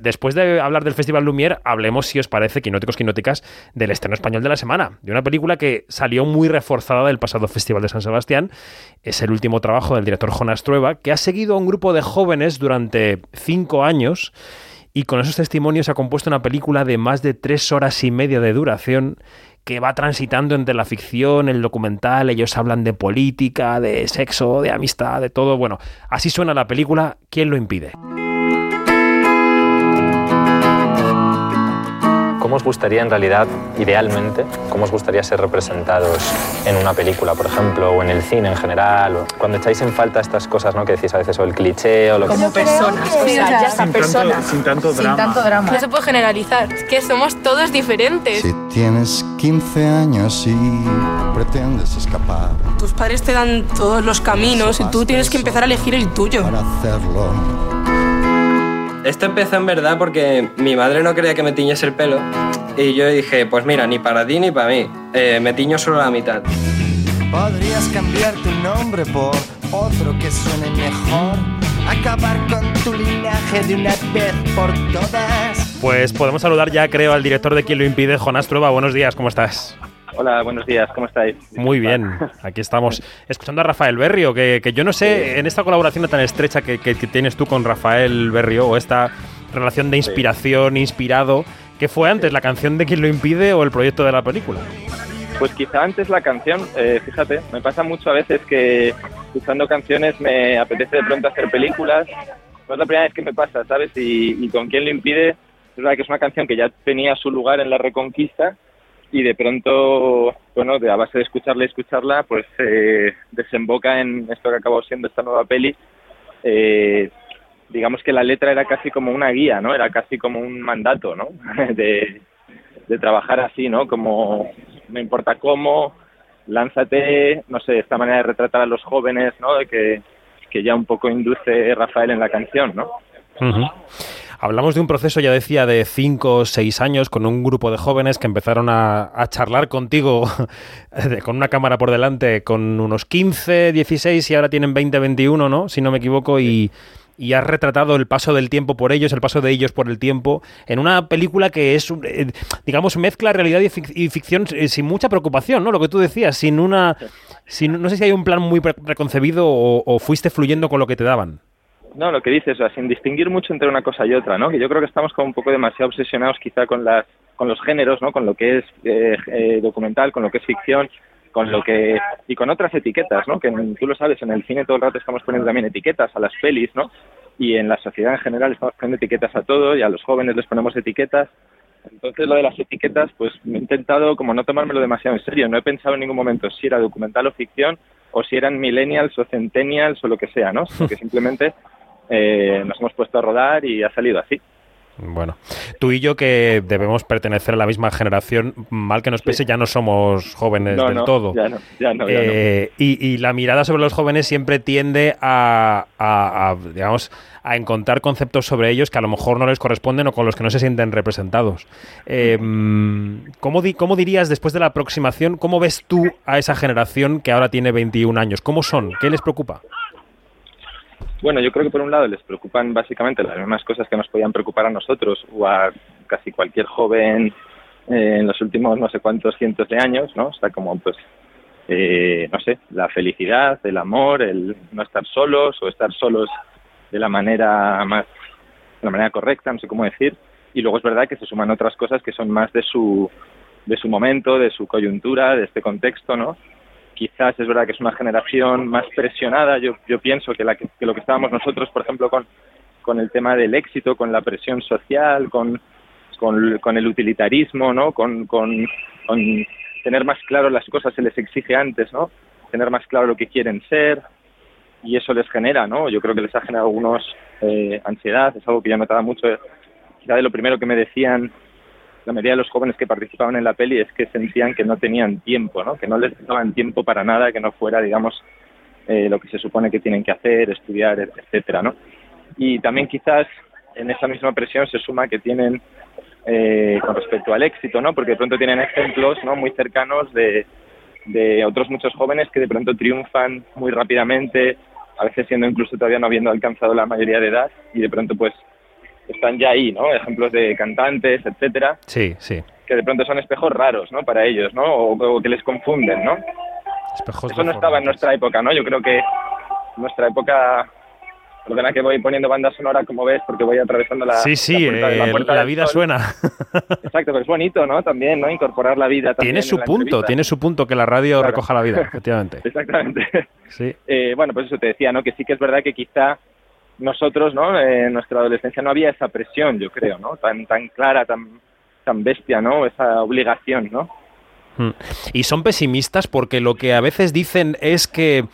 Después de hablar del Festival Lumière, hablemos, si os parece, quinóticos, quinóticas, del estreno español de la semana, de una película que salió muy reforzada del pasado Festival de San Sebastián. Es el último trabajo del director Jonas Trueba, que ha seguido a un grupo de jóvenes durante cinco años y con esos testimonios ha compuesto una película de más de tres horas y media de duración que va transitando entre la ficción, el documental, ellos hablan de política, de sexo, de amistad, de todo. Bueno, así suena la película, ¿quién lo impide? ¿Cómo os gustaría en realidad, idealmente, cómo os gustaría ser representados en una película, por ejemplo, o en el cine en general? O cuando echáis en falta estas cosas, ¿no? Que decís a veces, o el cliché, o lo Como que... personas, o sea, ya sin personas. Tanto, sin tanto drama. Sin tanto drama. No se puede generalizar, es que somos todos diferentes. Si tienes 15 años y pretendes escapar Tus padres te dan todos los caminos y tú tienes que empezar a elegir el tuyo. para hacerlo, Esto empezó en verdad porque mi madre no quería que me tiñese el pelo y yo dije, pues mira, ni para ti ni para mí, Eh, me tiño solo la mitad. podrías cambiar tu nombre por otro que suene mejor. Acabar con tu linaje de una vez por todas. Pues podemos saludar ya, creo, al director de Quién lo impide, Jonás Trueba. Buenos días, ¿cómo estás? Hola, buenos días, ¿cómo estáis? Muy bien, aquí estamos escuchando a Rafael Berrio, que, que yo no sé, en esta colaboración tan estrecha que, que- que tienes tú con Rafael Berrio, o esta relación de inspiración, inspirado, ¿qué fue antes, la canción de Quién lo impide o el proyecto de la película? Pues quizá antes la canción, eh, fíjate, me pasa mucho a veces que escuchando canciones me apetece de pronto hacer películas. No es la primera vez que me pasa, ¿sabes? Y, y con quién lo impide, es verdad que es una canción que ya tenía su lugar en la Reconquista y de pronto, bueno, de a base de escucharla y escucharla, pues eh, desemboca en esto que acabó siendo esta nueva peli. Eh, digamos que la letra era casi como una guía, ¿no? Era casi como un mandato, ¿no? de, de trabajar así, ¿no? Como no importa cómo, lánzate, no sé, esta manera de retratar a los jóvenes, ¿no? Que, que ya un poco induce Rafael en la canción, ¿no? Ujú. Hablamos de un proceso, ya decía, de 5 o 6 años con un grupo de jóvenes que empezaron a, a charlar contigo con una cámara por delante con unos 15, 16 y ahora tienen 20, 21, ¿no? Si no me equivoco, y, y has retratado el paso del tiempo por ellos, el paso de ellos por el tiempo, en una película que es, eh, digamos, mezcla realidad y, fic- y ficción eh, sin mucha preocupación, ¿no? Lo que tú decías, sin una... Sin, no sé si hay un plan muy pre- preconcebido o, o fuiste fluyendo con lo que te daban. No, lo que dices, o sea, sin distinguir mucho entre una cosa y otra, ¿no? Que yo creo que estamos como un poco demasiado obsesionados quizá con las con los géneros, ¿no? Con lo que es eh, eh, documental, con lo que es ficción, con lo que y con otras etiquetas, ¿no? Que en- tú lo sabes, en el cine todo el rato estamos poniendo también etiquetas a las pelis, ¿no? Y en la sociedad en general estamos poniendo etiquetas a todo y a los jóvenes les ponemos etiquetas. Entonces lo de las etiquetas, pues he intentado como no tomármelo demasiado en serio. No he pensado en ningún momento si era documental o ficción o si eran millennials o centennials o lo que sea, ¿no? Que simplemente eh, nos hemos puesto a rodar y ha salido así. Bueno, tú y yo que debemos pertenecer a la misma generación, mal que nos pese, ya no somos jóvenes No, del no, todo. ya no, ya no, ya no. Eh, y, y la mirada sobre los jóvenes siempre tiende a, a- a, digamos, a encontrar conceptos sobre ellos que a lo mejor no les corresponden o con los que no se sienten representados. Eh, ¿cómo, di- ¿Cómo dirías, después de la aproximación, cómo ves tú a esa generación que ahora tiene 21 años? ¿Cómo son? ¿Qué les preocupa? Bueno, yo creo que por un lado les preocupan básicamente las mismas cosas que nos podían preocupar a nosotros o a casi cualquier joven eh, en los últimos no sé cuántos cientos de años, ¿no? O sea, como pues, eh, no sé, la felicidad, el amor, el no estar solos o estar solos de la manera más, de la manera correcta, no sé cómo decir. Y luego es verdad que se suman otras cosas que son más de su, de su momento, de su coyuntura, de este contexto, ¿no? Quizás es verdad que es una generación más presionada, yo, yo pienso que, la que, lo que estábamos nosotros, por ejemplo, con, el tema del éxito, con la presión social, con, el utilitarismo, ¿no? Con, con, con tener más claro las cosas se les exige antes, ¿no? Tener más claro lo que quieren ser y eso les genera, ¿no? Yo creo que les ha generado algunos eh, ansiedad, es algo que yo notaba mucho. Quizá de lo primero que me decían la mayoría de los jóvenes que participaban en la peli es que sentían que no tenían tiempo, ¿no? que no les daban tiempo para nada, que no fuera, digamos, eh, lo que se supone que tienen que hacer, estudiar, etcétera, ¿no? Y también quizás en esa misma presión se suma que tienen eh, con respecto al éxito, ¿no? Porque de pronto tienen ejemplos, ¿no? Muy cercanos de, de otros muchos jóvenes que de pronto triunfan muy rápidamente, a veces siendo incluso todavía no habiendo alcanzado la mayoría de edad y de pronto pues están ya ahí, ¿no? Ejemplos de cantantes, etcétera. Sí, sí. Que de pronto son espejos raros, ¿no? Para ellos, ¿no? O, que les confunden, ¿no? Espejos Eso no estaba en nuestra época, ¿no? Yo creo que nuestra época Perdona que voy poniendo banda sonora, como ves, porque voy atravesando la. Sí, sí, la, vida suena. Exacto, pero es bonito, ¿no? También, ¿no? Incorporar la vida también. Tiene su punto, tiene su punto que la radio recoja la vida, efectivamente. Exactamente. Sí. Eh, bueno, pues eso te decía, ¿no? Que sí que es verdad que quizá nosotros, ¿no? En nuestra adolescencia no había esa presión, yo creo, ¿no? Tan, tan clara, tan, tan bestia, ¿no? Esa obligación, ¿no? Hmm. Y son pesimistas porque lo que a veces dicen es que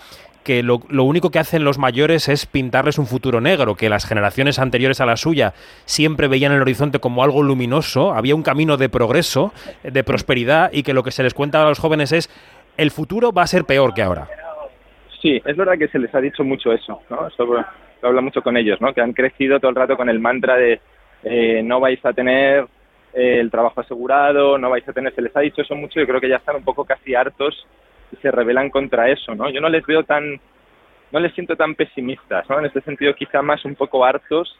que lo, único que hacen los mayores es pintarles un futuro negro, que las generaciones anteriores a la suya siempre veían el horizonte como algo luminoso, había un camino de progreso, de prosperidad, y que lo que se les cuenta a los jóvenes es el futuro va a ser peor que ahora. Sí, es verdad que se les ha dicho mucho eso, ¿no? Lo habla mucho con ellos, ¿no? Que han crecido todo el rato con el mantra de eh, no vais a tener eh, el trabajo asegurado, no vais a tener, se les ha dicho eso mucho, yo creo que ya están un poco casi hartos se rebelan contra eso, ¿no? Yo no les veo tan, no les siento tan pesimistas, ¿no? En este sentido quizá más un poco hartos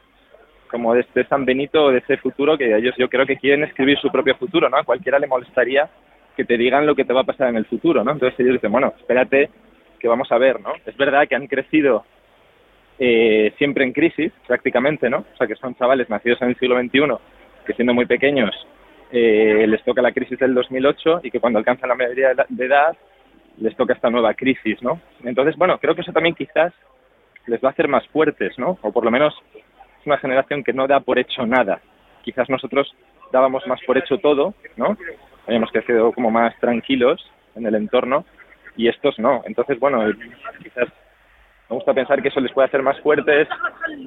como de este San Benito o de ese futuro que ellos yo creo que quieren escribir su propio futuro, ¿no? A cualquiera le molestaría que te digan lo que te va a pasar en el futuro, ¿no? Entonces ellos dicen, bueno, espérate que vamos a ver, ¿no? Es verdad que han crecido eh, siempre en crisis, prácticamente, ¿no? O sea, que son chavales nacidos en el siglo XXI que siendo muy pequeños eh, les toca la crisis del 2008 y que cuando alcanzan la mayoría de edad les toca esta nueva crisis, ¿no? Entonces, bueno, creo que eso también quizás les va a hacer más fuertes, ¿no? O por lo menos es una generación que no da por hecho nada. Quizás nosotros dábamos más por hecho todo, ¿no? Habíamos crecido como más tranquilos en el entorno y estos no. Entonces, bueno, quizás me gusta pensar que eso les puede hacer más fuertes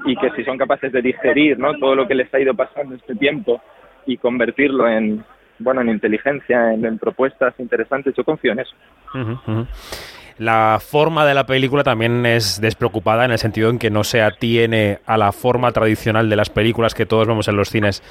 y que si son capaces de digerir, ¿no? Todo lo que les ha ido pasando este tiempo y convertirlo en, bueno, en inteligencia, en, propuestas interesantes, yo confío en eso. La forma de la película también es despreocupada en el sentido en que no se atiene a la forma tradicional de las películas que todos vemos en los cines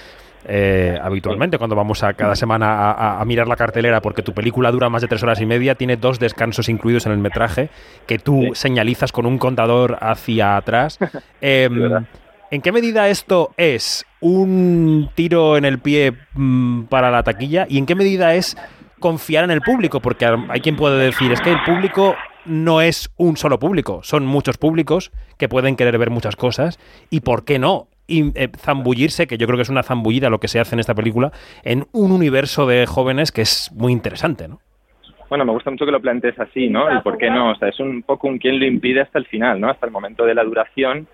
eh, habitualmente cuando vamos a cada semana a, mirar la cartelera porque tu película dura más de tres horas y media, tiene dos descansos incluidos en el metraje que tú señalizas con un contador hacia atrás. Em, ¿En qué medida esto es un tiro en el pie mm, para la taquilla y en qué medida es confiar en el público? Porque hay quien puede decir, es que el público no es un solo público, son muchos públicos que pueden querer ver muchas cosas y por qué no y, eh, zambullirse, que yo creo que es una zambullida lo que se hace en esta película, en un universo de jóvenes que es muy interesante, ¿no? Bueno, me gusta mucho que lo plantees así, ¿no? Y por qué no, o sea, es un poco un quien lo impide hasta el final, ¿no? Hasta el momento de la duración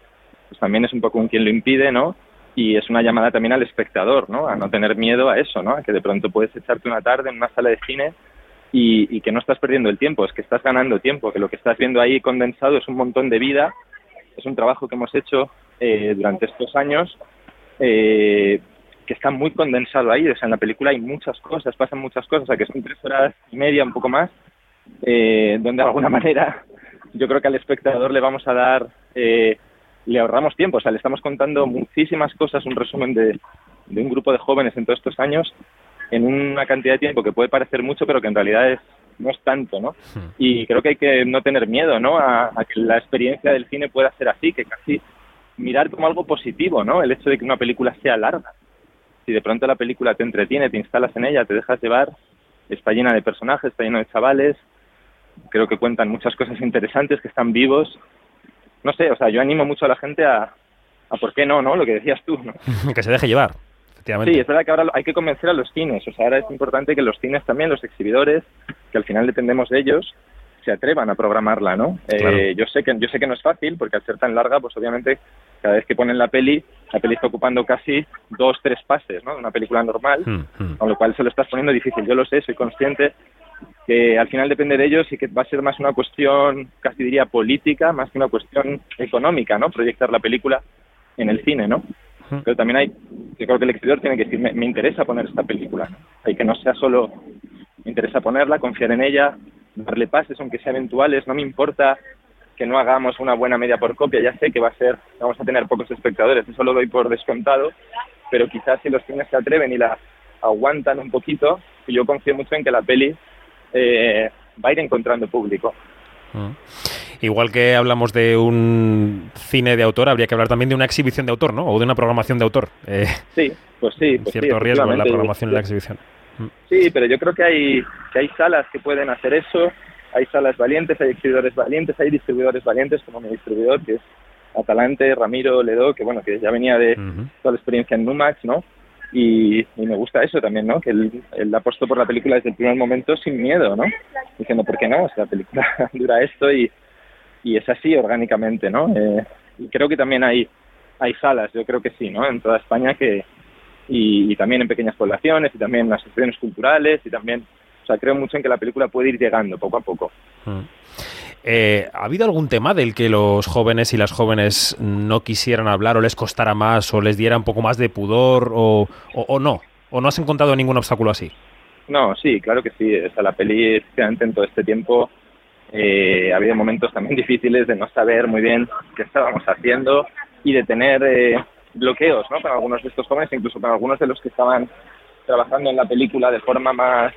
pues también es un poco un quien lo impide, ¿no? Y es una llamada también al espectador, ¿no? A no tener miedo a eso, ¿no? A que de pronto puedes echarte una tarde en una sala de cine y, que no estás perdiendo el tiempo, es que estás ganando tiempo, que lo que estás viendo ahí condensado es un montón de vida, es un trabajo que hemos hecho eh, durante estos años eh, que está muy condensado ahí, o sea, en la película hay muchas cosas, pasan muchas cosas, o sea, que son tres horas y media, un poco más, eh, donde de alguna manera yo creo que al espectador le vamos a dar eh, le ahorramos tiempo. O sea, le estamos contando muchísimas cosas, un resumen de, de un grupo de jóvenes en todos estos años, en una cantidad de tiempo que puede parecer mucho, pero que en realidad es no es tanto, ¿no? Hmm. Y creo que hay que no tener miedo, ¿no? A, que la experiencia del cine pueda ser así, que casi mirar como algo positivo, ¿no? El hecho de que una película sea larga. Si de pronto la película te entretiene, te instalas en ella, te dejas llevar, está llena de personajes, está llena de chavales, creo que cuentan muchas cosas interesantes, que están vivos no sé, o sea, yo animo mucho a la gente a, a por qué no, ¿no? Lo que decías tú, ¿no? que se deje llevar. Efectivamente. Sí, es verdad que ahora hay que convencer a los cines, o sea, ahora es importante que los cines también, los exhibidores, que al final dependemos de ellos, se atrevan a programarla, ¿no? Eh, yo sé que yo sé que no es fácil porque al ser tan larga, pues obviamente cada vez que ponen la peli, la peli está ocupando casi dos, tres pases, ¿no? De una película normal, hmm, hmm. con lo cual se lo estás poniendo difícil. Yo lo sé, soy consciente, que al final depende de ellos y que va a ser más una cuestión, casi diría política, más que una cuestión económica, ¿no? Proyectar la película en el cine, ¿no? Pero también hay, yo creo que el exterior tiene que decir, me, interesa poner esta película. Hay que no sea solo, me interesa ponerla, confiar en ella, darle pases, aunque sean eventuales, no me importa que no hagamos una buena media por copia, ya sé que va a ser, vamos a tener pocos espectadores, eso lo doy por descontado, pero quizás si los cines se atreven y la aguantan un poquito, yo confío mucho en que la peli eh, va a ir encontrando público. Mm. Igual que hablamos de un cine de autor, habría que hablar también de una exhibición de autor, ¿no? O de una programación de autor. Eh, sí, pues sí. Pues cierto riesgo en la programación y la exhibición. Sí, pero yo creo que hay, que hay salas que pueden hacer eso, hay salas valientes, hay exhibidores valientes, hay distribuidores valientes como mi distribuidor, que es Atalante, Ramiro, Ledo, que bueno, que ya venía de toda la experiencia en Numax, ¿no? Y, me gusta eso también, ¿no? Que él, él apostó por la película desde el primer momento sin miedo, ¿no? Diciendo, ¿por qué no? O sea, la película dura esto y, y es así orgánicamente, ¿no? Eh, y creo que también hay, hay salas, yo creo que sí, ¿no? En toda España que, y, también en pequeñas poblaciones y también en las asociaciones culturales y también, o sea, creo mucho en que la película puede ir llegando poco a poco. Mm. Eh, ¿Ha habido algún tema del que los jóvenes y las jóvenes no quisieran hablar o les costara más o les diera un poco más de pudor o, o, no? ¿O no has encontrado ningún obstáculo así? No, sí, claro que sí. O sea, la peli, en todo este tiempo eh, ha habido momentos también difíciles de no saber muy bien qué estábamos haciendo y de tener eh, bloqueos ¿no? para algunos de estos jóvenes, incluso para algunos de los que estaban trabajando en la película de forma más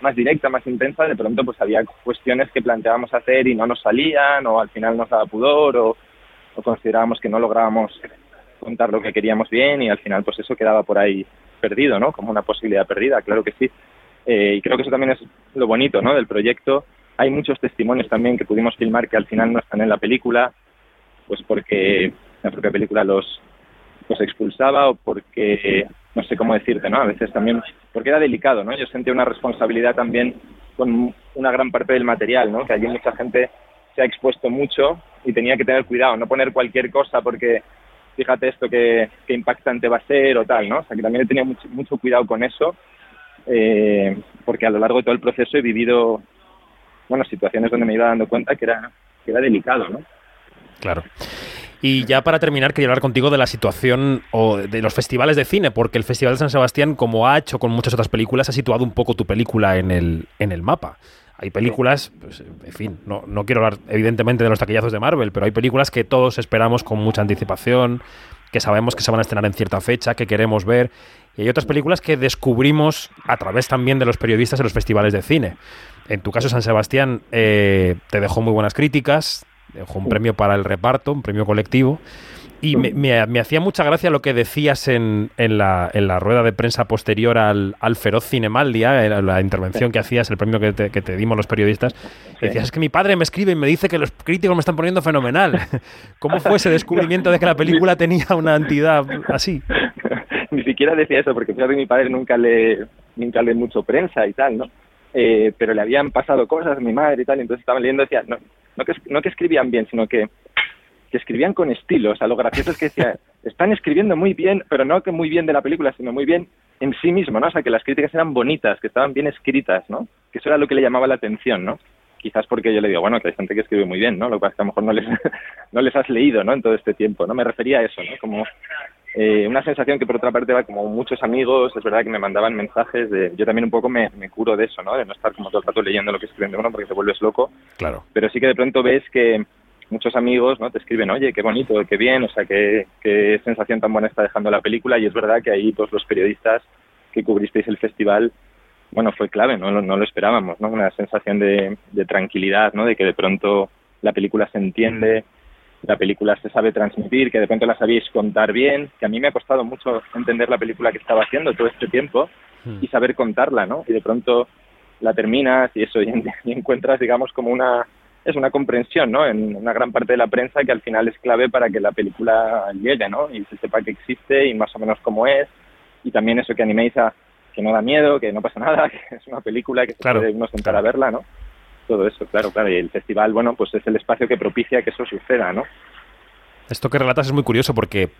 más directa, más intensa, de pronto pues había cuestiones que planteábamos hacer y no nos salían o al final nos daba pudor o, considerábamos que no lográbamos contar lo que queríamos bien y al final pues eso quedaba por ahí perdido, ¿no? Como una posibilidad perdida, claro que sí. Eh, y creo que eso también es lo bonito, ¿no? Del proyecto. Hay muchos testimonios también que pudimos filmar que al final no están en la película, pues porque la propia película los, los expulsaba o porque no sé cómo decirte, ¿no? A veces también, porque era delicado, ¿no? Yo sentía una responsabilidad también con una gran parte del material, ¿no? Que allí mucha gente se ha expuesto mucho y tenía que tener cuidado, no poner cualquier cosa porque fíjate esto que, impactante va a ser o tal, ¿no? O sea, que también he tenido mucho, mucho cuidado con eso eh, porque a lo largo de todo el proceso he vivido, bueno, situaciones donde me iba dando cuenta que era, que era delicado, ¿no? Claro. Y ya para terminar, quería hablar contigo de la situación o de los festivales de cine, porque el Festival de San Sebastián, como ha hecho con muchas otras películas, ha situado un poco tu película en el, en el mapa. Hay películas, pues, en fin, no, no quiero hablar evidentemente de los taquillazos de Marvel, pero hay películas que todos esperamos con mucha anticipación, que sabemos que se van a estrenar en cierta fecha, que queremos ver. Y hay otras películas que descubrimos a través también de los periodistas en los festivales de cine. En tu caso, San Sebastián eh, te dejó muy buenas críticas, dejó un premio para el reparto, un premio colectivo. Y me, hacía mucha gracia lo que decías en, en, la, en la rueda de prensa posterior al, al Feroz Cinemaldia, la intervención que hacías, el premio que te, que te dimos los periodistas. Decías, es que mi padre me escribe y me dice que los críticos me están poniendo fenomenal. ¿Cómo fue ese descubrimiento de que la película tenía una entidad así? Ni siquiera decía eso, porque fíjate mi padre nunca le, nunca lee mucho prensa y tal, ¿no? Eh, pero le habían pasado cosas a mi madre y tal, y entonces estaba leyendo y decía, no, no que, no que escribían bien, sino que, que escribían con estilo. O sea, lo gracioso es que decía, están escribiendo muy bien, pero no que muy bien de la película, sino muy bien en sí mismo, ¿no? O sea, que las críticas eran bonitas, que estaban bien escritas, ¿no? Que eso era lo que le llamaba la atención, ¿no? Quizás porque yo le digo, bueno, que hay gente que escribe muy bien, ¿no? Lo que pasa es que a lo mejor no les, no les has leído, ¿no? En todo este tiempo, ¿no? Me refería a eso, ¿no? Como eh, una sensación que por otra parte va como muchos amigos, es verdad que me mandaban mensajes de, yo también un poco me, me curo de eso, ¿no? De no estar como todo el rato leyendo lo que escriben de uno porque te vuelves loco. Claro. Pero sí que de pronto ves que muchos amigos, ¿no? Te escriben, oye, qué bonito, qué bien, o sea, qué, qué sensación tan buena está dejando la película y es verdad que ahí pues los periodistas que cubristeis el festival bueno, fue clave, no, no lo esperábamos, ¿no? Una sensación de, de tranquilidad, ¿no? De que de pronto la película se entiende, la película se sabe transmitir, que de pronto la sabéis contar bien, que a mí me ha costado mucho entender la película que estaba haciendo todo este tiempo y hmm. saber contarla, ¿no? Y de pronto la terminas y eso, y, encuentras, digamos, como una, es una comprensión, ¿no? En una gran parte de la prensa que al final es clave para que la película llegue, ¿no? Y se sepa que existe y más o menos cómo es. Y también eso que animéis a que no da miedo, que no pasa nada, que es una película que se puede uno sentar a verla, ¿no? Todo eso, claro, claro. Y el festival, bueno, pues es el espacio que propicia que eso suceda, ¿no? Esto que relatas es muy curioso porque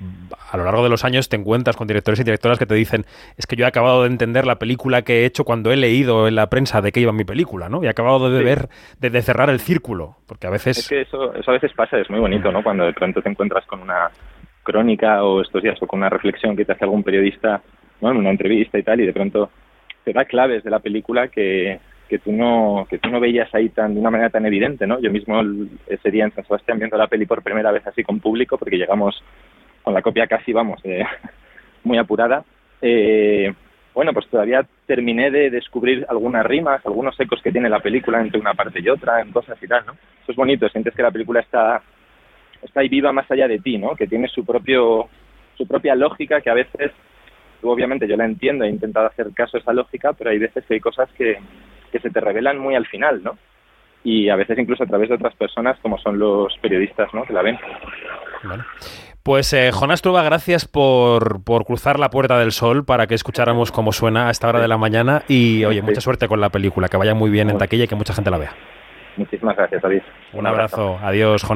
a lo largo de los años te encuentras con directores y directoras que te dicen es que yo he acabado de entender la película que he hecho cuando he leído en la prensa de qué iba mi película, ¿no? Y he acabado de ver, de, cerrar el círculo, porque a veces... Es que eso, eso a veces pasa, es muy bonito, ¿no? Cuando de pronto te encuentras con una crónica o estos días o con una reflexión que te hace algún periodista, ¿no? En una entrevista y tal, y de pronto te da claves de la película que, que tú no que tú no veías ahí tan de una manera tan evidente no yo mismo ese día en San Sebastián viendo la peli por primera vez así con público porque llegamos con la copia casi vamos eh, muy apurada eh, bueno, pues todavía terminé de descubrir algunas rimas, algunos ecos que tiene la película entre una parte y otra, en cosas y tal, ¿no? Eso es bonito, sientes que la película está, está ahí viva más allá de ti, ¿no? Que tiene su propio su propia lógica que a veces, obviamente yo la entiendo, he intentado hacer caso a esa lógica, pero hay veces que hay cosas que, que se te revelan muy al final, ¿no? Y a veces incluso a través de otras personas como son los periodistas, ¿no? Que la ven. Bueno. Pues eh, Jonás Truba, gracias por, por, cruzar la puerta del sol para que escucháramos cómo suena a esta hora de la mañana y oye, mucha suerte con la película, que vaya muy bien en taquilla y que mucha gente la vea. Muchísimas gracias, David. Un, Un abrazo. abrazo. Adiós, Jonás.